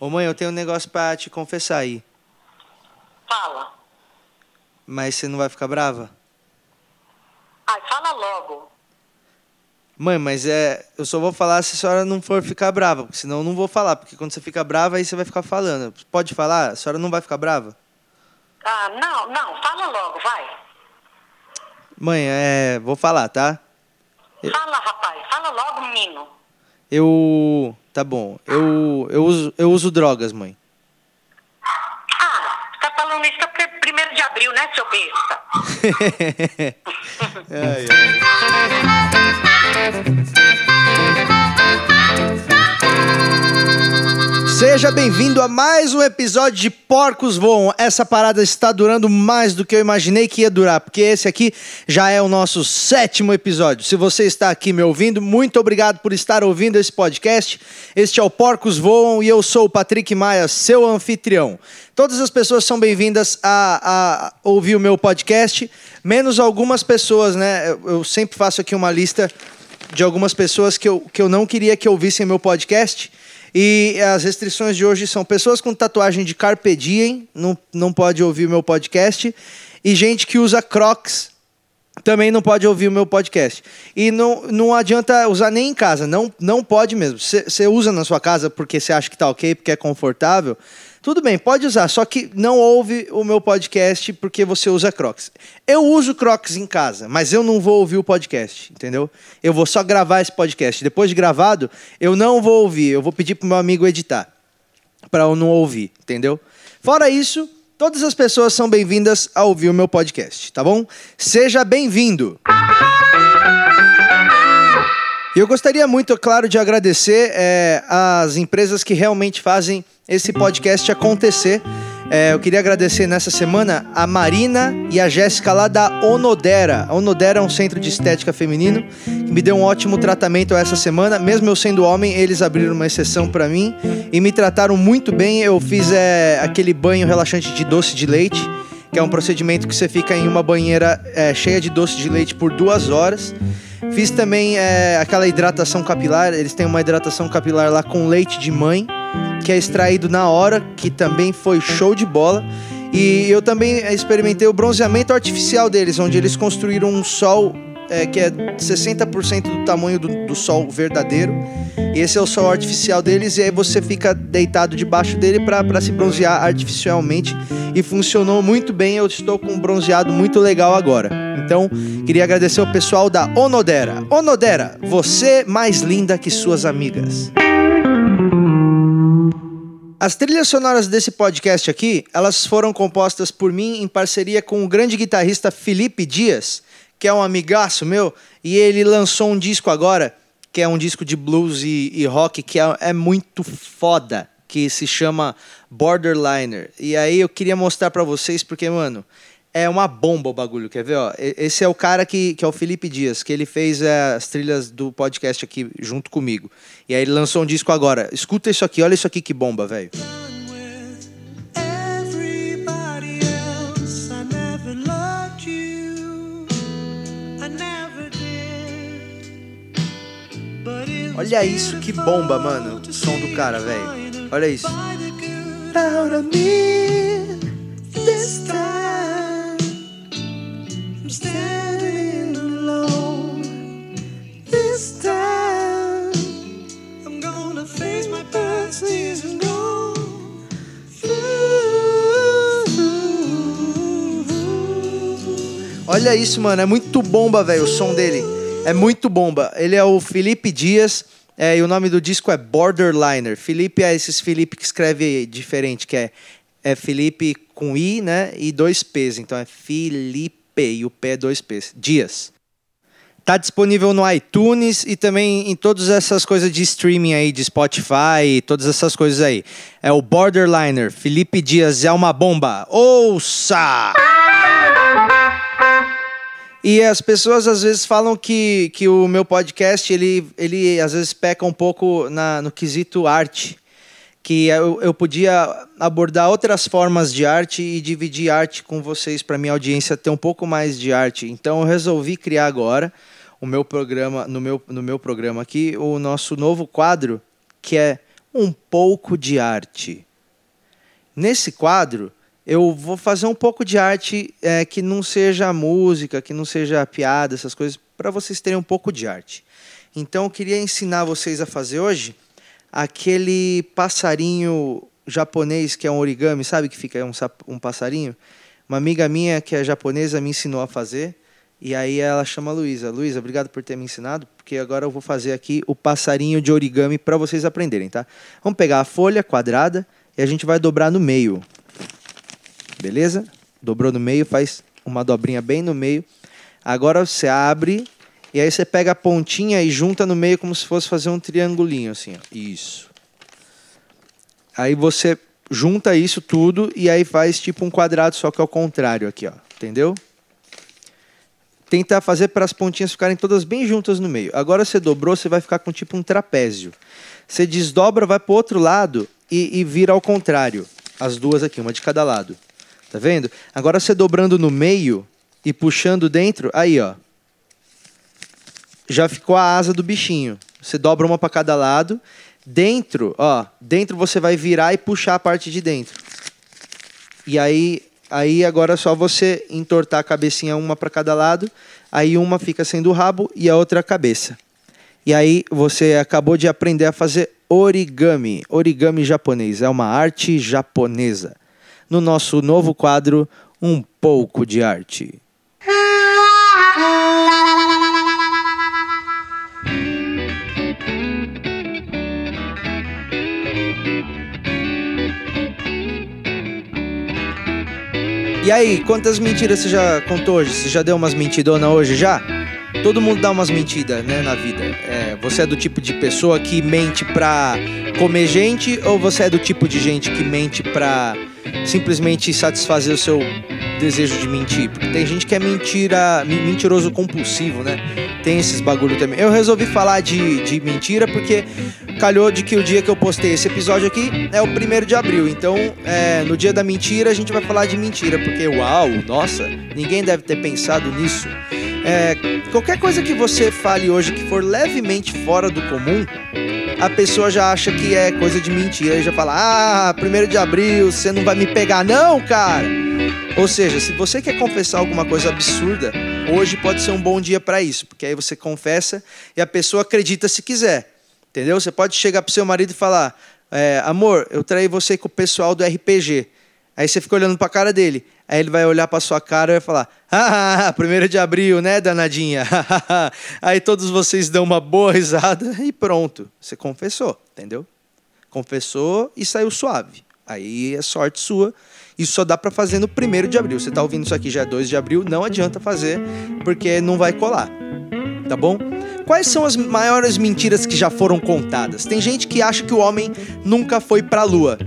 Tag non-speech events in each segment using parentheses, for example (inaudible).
Ô mãe, eu tenho um negócio pra te confessar aí. Fala. Mas você não vai ficar brava? Ai, fala logo. Mãe, mas é. Eu só vou falar se a senhora não for ficar brava, porque senão eu não vou falar, porque quando você fica brava, aí você vai ficar falando. Pode falar? A senhora não vai ficar brava? Ah, não, não, fala logo, vai. Mãe, é. Vou falar, tá? Fala, rapaz, fala logo, menino. Eu. Tá bom. Eu, eu, uso, eu uso drogas, mãe. Ah, tá falando isso porque é primeiro de abril, né, seu besta? (laughs) Ai, ai. Seja bem-vindo a mais um episódio de Porcos Voam. Essa parada está durando mais do que eu imaginei que ia durar, porque esse aqui já é o nosso sétimo episódio. Se você está aqui me ouvindo, muito obrigado por estar ouvindo esse podcast. Este é o Porcos Voam e eu sou o Patrick Maia, seu anfitrião. Todas as pessoas são bem-vindas a, a ouvir o meu podcast, menos algumas pessoas, né? Eu, sempre faço aqui uma lista de algumas pessoas que eu, que eu não queria que ouvissem meu podcast. E as restrições de hoje são pessoas com tatuagem de Carpe Diem, não, não pode ouvir meu podcast, e gente que usa Crocs também não pode ouvir o meu podcast. E não, não adianta usar nem em casa, não, não pode mesmo. Você usa na sua casa porque você acha que tá ok, porque é confortável. Tudo bem, pode usar, só que não ouve o meu podcast porque você usa Crocs. Eu uso Crocs em casa, mas eu não vou ouvir o podcast, entendeu? Eu vou só gravar esse podcast. Depois de gravado, eu não vou ouvir, eu vou pedir pro meu amigo editar para eu não ouvir, entendeu? Fora isso, todas as pessoas são bem-vindas a ouvir o meu podcast, tá bom? Seja bem-vindo. E eu gostaria muito, claro, de agradecer é, as empresas que realmente fazem esse podcast acontecer. É, eu queria agradecer nessa semana a Marina e a Jéssica lá da Onodera. A Onodera é um centro de estética feminino que me deu um ótimo tratamento essa semana. Mesmo eu sendo homem, eles abriram uma exceção para mim e me trataram muito bem. Eu fiz é, aquele banho relaxante de doce de leite, que é um procedimento que você fica em uma banheira é, cheia de doce de leite por duas horas. Fiz também é, aquela hidratação capilar. Eles têm uma hidratação capilar lá com leite de mãe que é extraído na hora, que também foi show de bola. E eu também experimentei o bronzeamento artificial deles, onde eles construíram um sol é, que é 60% do tamanho do, do, sol verdadeiro. E esse é o sol artificial deles, e aí você fica deitado debaixo dele para se bronzear artificialmente. E funcionou muito bem, eu estou com um bronzeado muito legal agora. Então, queria agradecer o pessoal da Onodera. Onodera, você mais linda que suas amigas. As trilhas sonoras desse podcast aqui, elas foram compostas por mim em parceria com o grande guitarrista Felipe Dias, que é um amigaço meu, e ele lançou um disco agora, que é um disco de blues e, e rock, que é, é, muito foda, que se chama Borderliner. E aí eu queria mostrar para vocês, porque, mano, é uma bomba o bagulho, quer ver? Ó, esse é o cara que, que é o Felipe Dias, que ele fez é, as trilhas do podcast aqui junto comigo. E aí ele lançou um disco agora. Escuta isso aqui, olha isso aqui que bomba, velho. Olha isso que bomba, mano. O som do cara, velho. Olha isso. Olha isso, mano. É muito bomba, velho, o som dele. É muito bomba. Ele é o Felipe Dias. É, e o nome do disco é Borderliner. Felipe é esses Felipe que escreve diferente, que é, é Felipe com I, né? E dois P's. Então é Felipe e o P é dois P's. Dias. Tá disponível no iTunes e também em todas essas coisas de streaming aí, de Spotify, todas essas coisas aí. É o Borderliner. Felipe Dias é uma bomba. Ouça! E as pessoas às vezes falam que, que o meu podcast, ele, ele às vezes peca um pouco na, no quesito arte. Que eu, eu podia abordar outras formas de arte e dividir arte com vocês para minha audiência ter um pouco mais de arte. Então eu resolvi criar agora o meu programa, no meu, no meu programa aqui, o nosso novo quadro, que é um pouco de arte. Nesse quadro, eu vou fazer um pouco de arte é, que não seja música, que não seja piada, essas coisas, para vocês terem um pouco de arte. Então, eu queria ensinar vocês a fazer hoje aquele passarinho japonês que é um origami, sabe que fica um, um passarinho? Uma amiga minha que é japonesa me ensinou a fazer. E aí ela chama Luísa. Luísa, obrigado por ter me ensinado, porque agora eu vou fazer aqui o passarinho de origami para vocês aprenderem, tá? Vamos pegar a folha quadrada e a gente vai dobrar no meio. Beleza? Dobrou no meio, faz uma dobrinha bem no meio. Agora você abre e aí você pega a pontinha e junta no meio como se fosse fazer um triangulinho assim, ó. Isso. Aí você junta isso tudo e aí faz tipo um quadrado só que ao contrário aqui, ó. Entendeu? Tentar fazer para as pontinhas ficarem todas bem juntas no meio. Agora você dobrou, você vai ficar com tipo um trapézio. Você desdobra, vai para o outro lado e, e vira ao contrário. As duas aqui, uma de cada lado. Tá vendo? Agora você dobrando no meio e puxando dentro, aí ó. Já ficou a asa do bichinho. Você dobra uma para cada lado. Dentro, ó, dentro você vai virar e puxar a parte de dentro. E aí Aí agora é só você entortar a cabecinha uma para cada lado, aí uma fica sendo o rabo e a outra a cabeça. E aí você acabou de aprender a fazer origami. Origami japonês é uma arte japonesa. No nosso novo quadro, um pouco de arte. E aí, quantas mentiras você já contou hoje? Você já deu umas mentidonas hoje já? Todo mundo dá umas mentiras, né, na vida. É, você é do tipo de pessoa que mente pra comer gente ou você é do tipo de gente que mente pra simplesmente satisfazer o seu desejo de mentir? Porque tem gente que é mentira, mentiroso compulsivo, né? Tem esses bagulho também. Eu resolvi falar de, de mentira porque calhou de que o dia que eu postei esse episódio aqui é o primeiro de abril. Então, é, no dia da mentira, a gente vai falar de mentira, porque uau, nossa, ninguém deve ter pensado nisso. É, qualquer coisa que você fale hoje que for levemente fora do comum, a pessoa já acha que é coisa de mentira e já fala: Ah, primeiro de abril, você não vai me pegar, não, cara. Ou seja, se você quer confessar alguma coisa absurda, hoje pode ser um bom dia para isso, porque aí você confessa e a pessoa acredita se quiser. Entendeu? Você pode chegar pro seu marido e falar: é, Amor, eu traí você com o pessoal do RPG. Aí você fica olhando pra cara dele. Aí ele vai olhar pra sua cara e vai falar: Ah, primeiro de abril, né, danadinha? (laughs) Aí todos vocês dão uma boa risada (laughs) e pronto. Você confessou, entendeu? Confessou e saiu suave. Aí é sorte sua. Isso só dá para fazer no primeiro de abril. Você tá ouvindo isso aqui já é 2 de abril, não adianta fazer, porque não vai colar. Tá bom? Quais são as maiores mentiras que já foram contadas? Tem gente que acha que o homem nunca foi para a lua,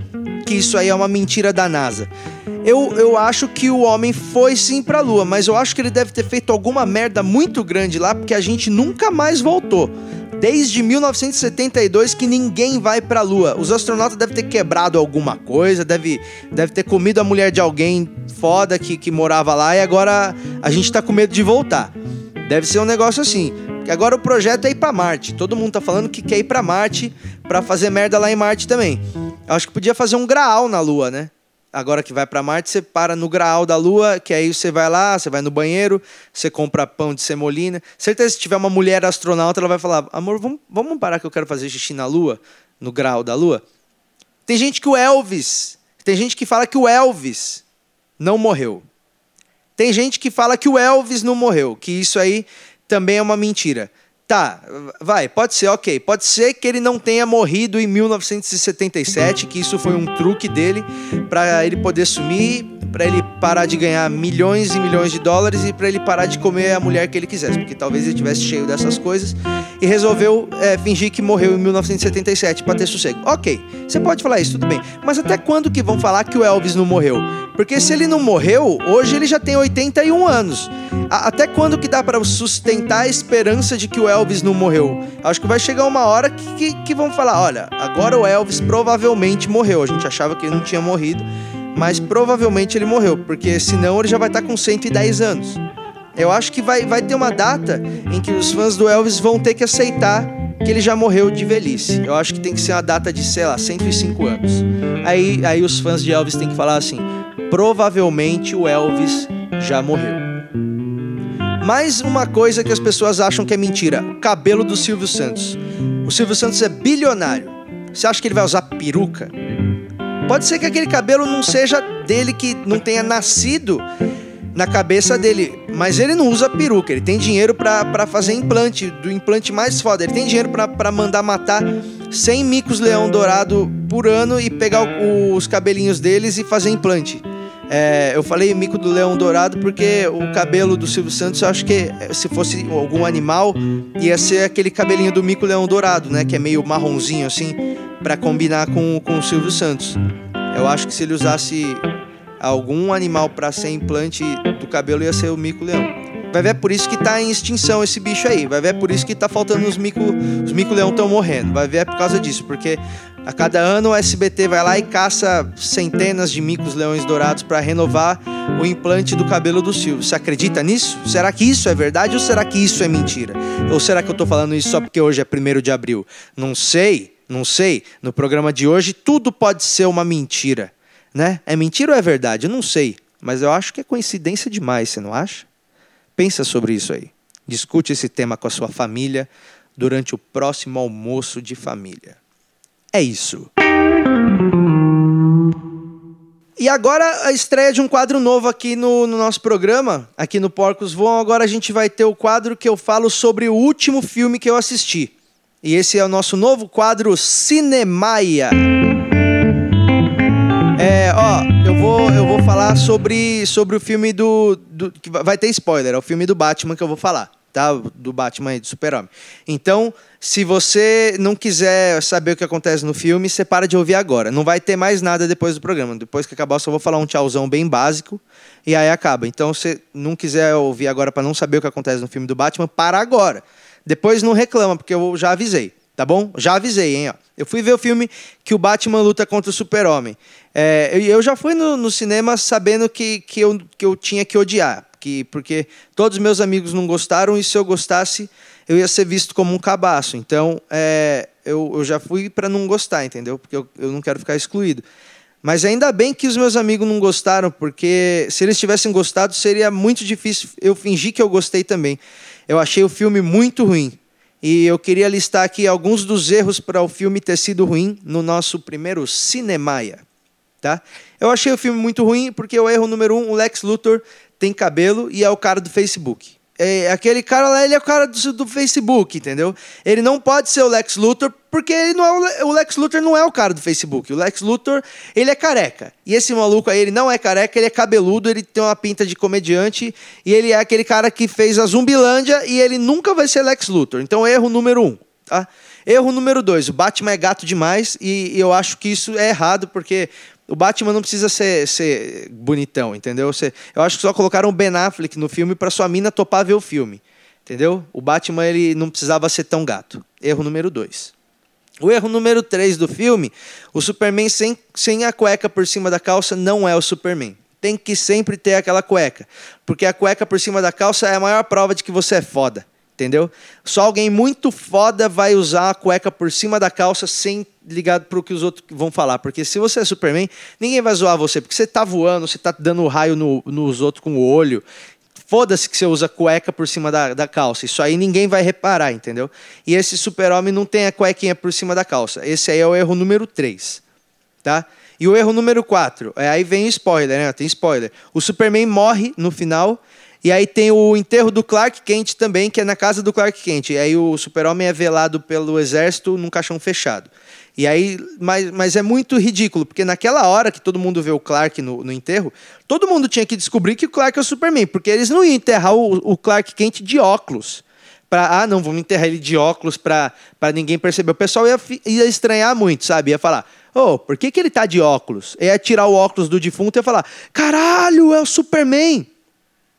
que isso aí é uma mentira da NASA. Eu, eu acho que o homem foi sim para a lua, mas eu acho que ele deve ter feito alguma merda muito grande lá, porque a gente nunca mais voltou. Desde 1972 que ninguém vai para a lua. Os astronautas devem ter quebrado alguma coisa, deve, deve ter comido a mulher de alguém foda que, que morava lá e agora a gente tá com medo de voltar. Deve ser um negócio assim. Agora o projeto é ir para Marte. Todo mundo tá falando que quer ir para Marte para fazer merda lá em Marte também. Acho que podia fazer um graal na Lua, né? Agora que vai para Marte, você para no graal da Lua, que aí você vai lá, você vai no banheiro, você compra pão de semolina. Certeza se tiver uma mulher astronauta, ela vai falar: "Amor, vamos, vamos parar que eu quero fazer xixi na Lua, no graal da Lua". Tem gente que o Elvis, tem gente que fala que o Elvis não morreu. Tem gente que fala que o Elvis não morreu, que isso aí também é uma mentira. Tá, vai, pode ser, ok. Pode ser que ele não tenha morrido em 1977, que isso foi um truque dele para ele poder sumir, para ele parar de ganhar milhões e milhões de dólares e para ele parar de comer a mulher que ele quisesse, porque talvez ele tivesse cheio dessas coisas e resolveu é, fingir que morreu em 1977 para ter sossego. Ok, você pode falar isso, tudo bem. Mas até quando que vão falar que o Elvis não morreu? Porque se ele não morreu, hoje ele já tem 81 anos. A até quando que dá para sustentar a esperança de que o Elvis Elvis não morreu. Acho que vai chegar uma hora que, que, que vão falar: olha, agora o Elvis provavelmente morreu. A gente achava que ele não tinha morrido, mas provavelmente ele morreu, porque senão ele já vai estar com 110 anos. Eu acho que vai, vai ter uma data em que os fãs do Elvis vão ter que aceitar que ele já morreu de velhice. Eu acho que tem que ser uma data de, sei lá, 105 anos. Aí, aí os fãs de Elvis têm que falar assim: provavelmente o Elvis já morreu. Mais uma coisa que as pessoas acham que é mentira: cabelo do Silvio Santos. O Silvio Santos é bilionário. Você acha que ele vai usar peruca? Pode ser que aquele cabelo não seja dele, que não tenha nascido na cabeça dele. Mas ele não usa peruca, ele tem dinheiro para fazer implante, do implante mais foda. Ele tem dinheiro para mandar matar 100 micos leão dourado por ano e pegar o, os cabelinhos deles e fazer implante. É, eu falei mico do leão dourado porque o cabelo do Silvio Santos, eu acho que se fosse algum animal, ia ser aquele cabelinho do mico leão dourado, né? Que é meio marronzinho assim, para combinar com, com o Silvio Santos. Eu acho que se ele usasse algum animal para ser implante do cabelo ia ser o mico-leão. Vai ver é por isso que tá em extinção esse bicho aí. Vai ver é por isso que tá faltando os mico, os mico-leão estão morrendo. Vai ver é por causa disso, porque a cada ano o SBT vai lá e caça centenas de micos leões dourados para renovar o implante do cabelo do Silvio. Você acredita nisso? Será que isso é verdade ou será que isso é mentira? Ou será que eu tô falando isso só porque hoje é 1 de abril? Não sei, não sei. No programa de hoje tudo pode ser uma mentira né? É mentira ou é verdade? Eu não sei, mas eu acho que é coincidência demais, você não acha? Pensa sobre isso aí. Discute esse tema com a sua família durante o próximo almoço de família. É isso. E agora a estreia de um quadro novo aqui no, no, nosso programa, aqui no Porcos Voam. Agora a gente vai ter o quadro que eu falo sobre o último filme que eu assisti. E esse é o nosso novo quadro Cinemaia. É, ó, eu vou, eu vou falar sobre, sobre o filme do, do. Vai ter spoiler, é o filme do Batman que eu vou falar, tá? Do Batman e do Super-Homem. Então, se você não quiser saber o que acontece no filme, você para de ouvir agora. Não vai ter mais nada depois do programa. Depois que acabar, eu só vou falar um tchauzão bem básico e aí acaba. Então, se não quiser ouvir agora para não saber o que acontece no filme do Batman, para agora. Depois não reclama, porque eu já avisei tá bom? Já avisei, hein? Ó. Eu fui ver o filme que o Batman luta contra o Super-Homem. É, eu já fui no, no, cinema sabendo que, que, eu, que eu tinha que odiar, que, porque todos os meus amigos não gostaram e se eu gostasse, eu ia ser visto como um cabaço. Então, é, eu, eu já fui para não gostar, entendeu? Porque eu, eu não quero ficar excluído. Mas ainda bem que os meus amigos não gostaram, porque se eles tivessem gostado, seria muito difícil eu fingir que eu gostei também. Eu achei o filme muito ruim. E eu queria listar aqui alguns dos erros para o filme ter sido ruim no nosso primeiro Cinemaia. Tá? Eu achei o filme muito ruim porque o erro número um, o Lex Luthor tem cabelo e é o cara do Facebook. É, aquele cara lá, ele é o cara do, do, Facebook, entendeu? Ele não pode ser o Lex Luthor, porque ele não é o, o, Lex Luthor não é o cara do Facebook. O Lex Luthor, ele é careca. E esse maluco aí, ele não é careca, ele é cabeludo, ele tem uma pinta de comediante, e ele é aquele cara que fez a Zumbilândia, e ele nunca vai ser Lex Luthor. Então, erro número um, tá? Erro número dois, o Batman é gato demais, e, e eu acho que isso é errado, porque o Batman não precisa ser, ser bonitão, entendeu? Você, eu acho que só colocaram o Ben Affleck no filme para sua mina topar ver o filme. Entendeu? O Batman ele não precisava ser tão gato. Erro número dois. O erro número três do filme, o Superman sem, sem a cueca por cima da calça não é o Superman. Tem que sempre ter aquela cueca. Porque a cueca por cima da calça é a maior prova de que você é foda entendeu? Só alguém muito foda vai usar a cueca por cima da calça sem ligar para o que os outros vão falar. Porque se você é Superman, ninguém vai zoar você, porque você tá voando, você tá dando raio no, nos outros com o olho. Foda-se que você usa cueca por cima da, da calça. Isso aí ninguém vai reparar, entendeu? E esse super-homem não tem a cuequinha por cima da calça. Esse aí é o erro número 3. Tá? E o erro número 4, é, aí vem spoiler, né? Tem spoiler. O Superman morre no final e aí tem o enterro do Clark Kent também, que é na casa do Clark Kent. E aí o super-homem é velado pelo exército num caixão fechado. E aí, mas, mas é muito ridículo, porque naquela hora que todo mundo vê o Clark no, no enterro, todo mundo tinha que descobrir que o Clark é o Superman, porque eles não iam enterrar o, o Clark Kent de óculos. Pra, ah, não, vamos enterrar ele de óculos para ninguém perceber. O pessoal ia, ia estranhar muito, sabe? Ia falar, ô, oh, por que, que ele tá de óculos? Ia tirar o óculos do defunto e ia falar, caralho, é o Superman.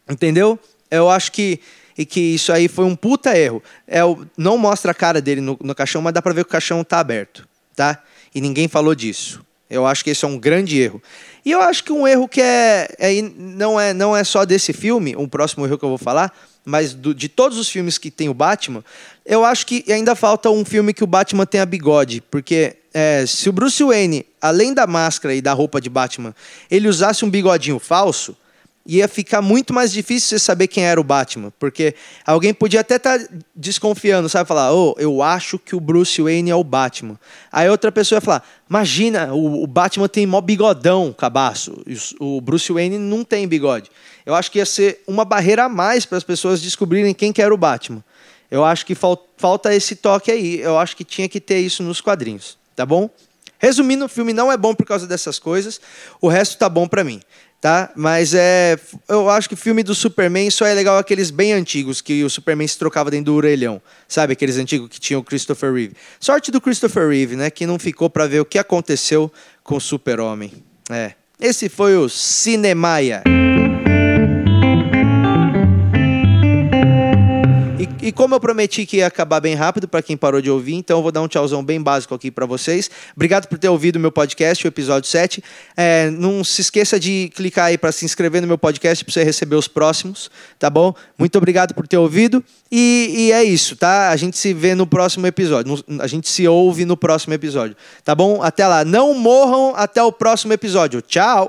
Entendeu? Eu acho que, e que isso aí foi um puta erro. É, o, não mostra a cara dele no, no caixão, mas dá pra ver que o caixão tá aberto, tá? E ninguém falou disso. Eu acho que esse é um grande erro. E eu acho que um erro que é, é, não, é, não é só desse filme, um próximo erro que eu vou falar, mas do, de todos os filmes que tem o Batman, eu acho que ainda falta um filme que o Batman tenha bigode, porque é, se o Bruce Wayne, além da máscara e da roupa de Batman, ele usasse um bigodinho falso, ia ficar muito mais difícil você saber quem era o Batman, porque alguém podia até estar tá desconfiando, sabe? Falar, oh, eu acho que o Bruce Wayne é o Batman. Aí outra pessoa ia falar, imagina, o, o Batman tem mó bigodão, cabaço. O Bruce Wayne não tem bigode. Eu acho que ia ser uma barreira a mais para as pessoas descobrirem quem que era o Batman. Eu acho que fal falta esse toque aí. Eu acho que tinha que ter isso nos quadrinhos, tá bom? Resumindo, o filme não é bom por causa dessas coisas. O resto tá bom para mim tá? Mas é, eu acho que o filme do Superman só é legal aqueles bem antigos que o Superman se trocava dentro do orelhão, sabe? Aqueles antigos que tinham o Christopher Reeve. Sorte do Christopher Reeve, né? Que não ficou para ver o que aconteceu com o Super-Homem. É. Esse foi o Cinemaia. E como eu prometi que ia acabar bem rápido para quem parou de ouvir, então eu vou dar um tchauzão bem básico aqui para vocês. Obrigado por ter ouvido o meu podcast, o episódio 7. É, não se esqueça de clicar aí para se inscrever no meu podcast para você receber os próximos, tá bom? Muito obrigado por ter ouvido. E, e, é isso, tá? A gente se vê no próximo episódio. A gente se ouve no próximo episódio, tá bom? Até lá. Não morram até o próximo episódio. Tchau!